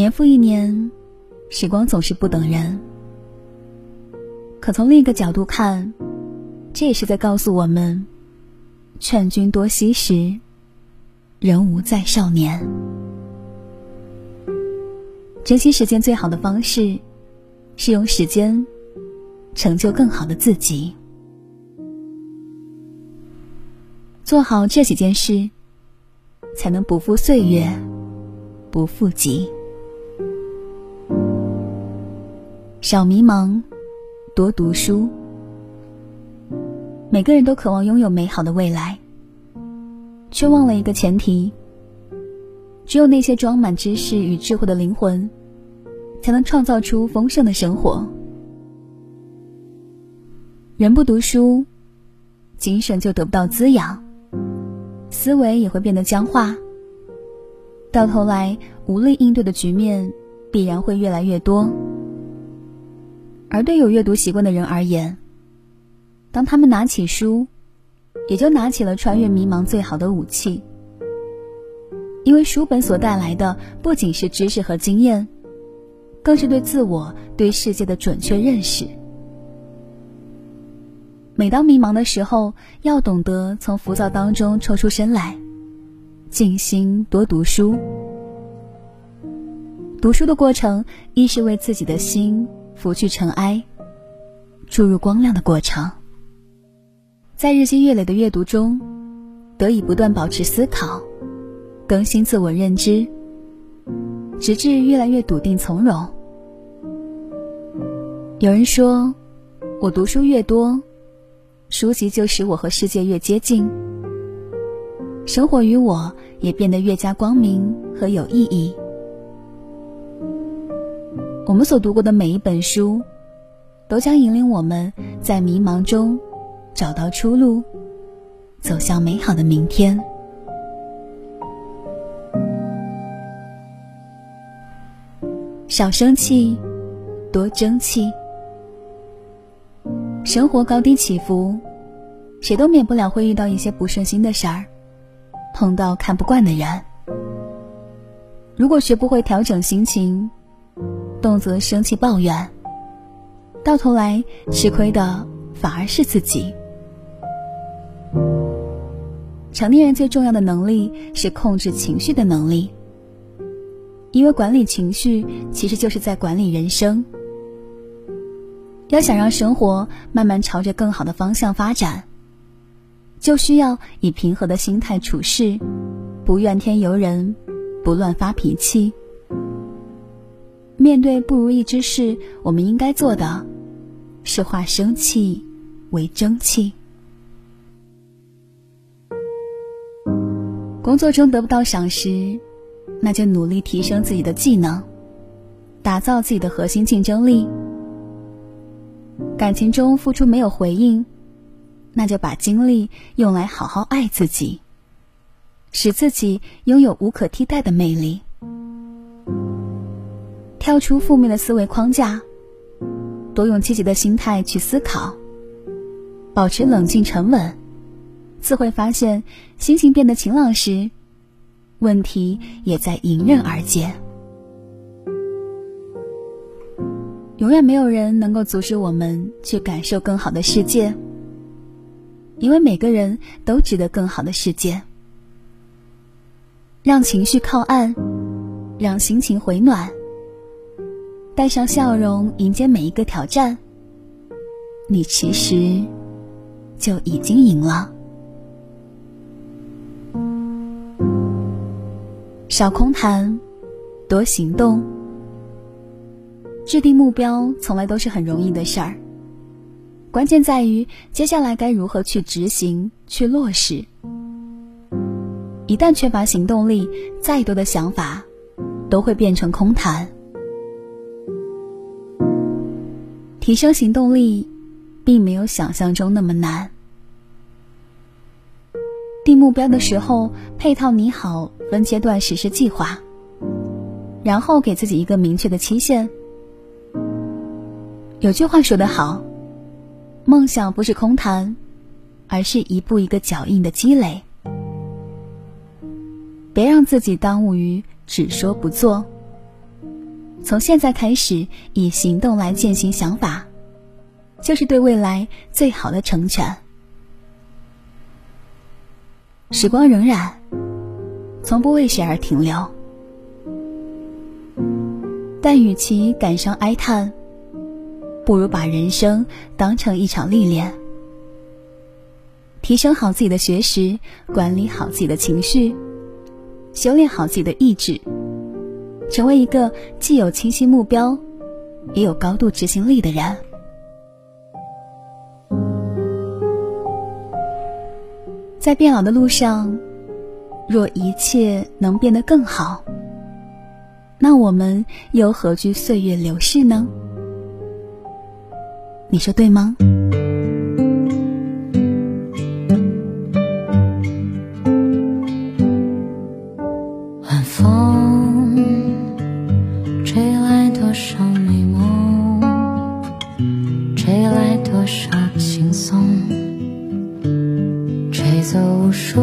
年复一年，时光总是不等人。可从另一个角度看，这也是在告诉我们：劝君多惜时，人无再少年。珍惜时间最好的方式，是用时间成就更好的自己。做好这几件事，才能不负岁月，不负己。少迷茫，多读书。每个人都渴望拥有美好的未来，却忘了一个前提：只有那些装满知识与智慧的灵魂，才能创造出丰盛的生活。人不读书，精神就得不到滋养，思维也会变得僵化。到头来，无力应对的局面必然会越来越多。而对有阅读习惯的人而言，当他们拿起书，也就拿起了穿越迷茫最好的武器。因为书本所带来的不仅是知识和经验，更是对自我、对世界的准确认识。每当迷茫的时候，要懂得从浮躁当中抽出身来，静心多读书。读书的过程，一是为自己的心。拂去尘埃，注入光亮的过程。在日积月累的阅读中，得以不断保持思考，更新自我认知，直至越来越笃定从容。有人说，我读书越多，书籍就使我和世界越接近，生活与我也变得越加光明和有意义。我们所读过的每一本书，都将引领我们在迷茫中找到出路，走向美好的明天。少生气，多争气。生活高低起伏，谁都免不了会遇到一些不顺心的事儿，碰到看不惯的人。如果学不会调整心情，动则生气抱怨，到头来吃亏的反而是自己。成年人最重要的能力是控制情绪的能力，因为管理情绪其实就是在管理人生。要想让生活慢慢朝着更好的方向发展，就需要以平和的心态处事，不怨天尤人，不乱发脾气。面对不如意之事，我们应该做的，是化生气为争气。工作中得不到赏识，那就努力提升自己的技能，打造自己的核心竞争力。感情中付出没有回应，那就把精力用来好好爱自己，使自己拥有无可替代的魅力。跳出负面的思维框架，多用积极的心态去思考，保持冷静沉稳，自会发现心情变得晴朗时，问题也在迎刃而解。永远没有人能够阻止我们去感受更好的世界，因为每个人都值得更好的世界。让情绪靠岸，让心情回暖。带上笑容迎接每一个挑战，你其实就已经赢了。少空谈，多行动。制定目标从来都是很容易的事儿，关键在于接下来该如何去执行、去落实。一旦缺乏行动力，再多的想法都会变成空谈。提升行动力，并没有想象中那么难。定目标的时候，配套拟好分阶段实施计划，然后给自己一个明确的期限。有句话说得好：“梦想不是空谈，而是一步一个脚印的积累。”别让自己耽误于只说不做，从现在开始以行动来践行想法，就是对未来最好的成全。时光荏苒，从不为谁而停留。但与其感伤哀叹，不如把人生当成一场历练，提升好自己的学识，管理好自己的情绪，修炼好自己的意志，成为一个既有清晰目标，也有高度执行力的人。在变老的路上，若一切能变得更好，那我们又何惧岁月流逝呢？你说对吗？多少美梦，吹来多少轻松。吹走无数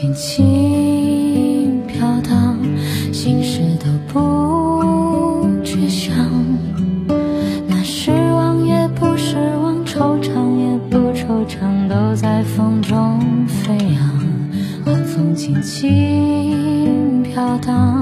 轻轻飘荡，心事都不去想。那失望也不失望，惆怅也不惆怅，都在风中飞扬。晚风轻轻飘荡，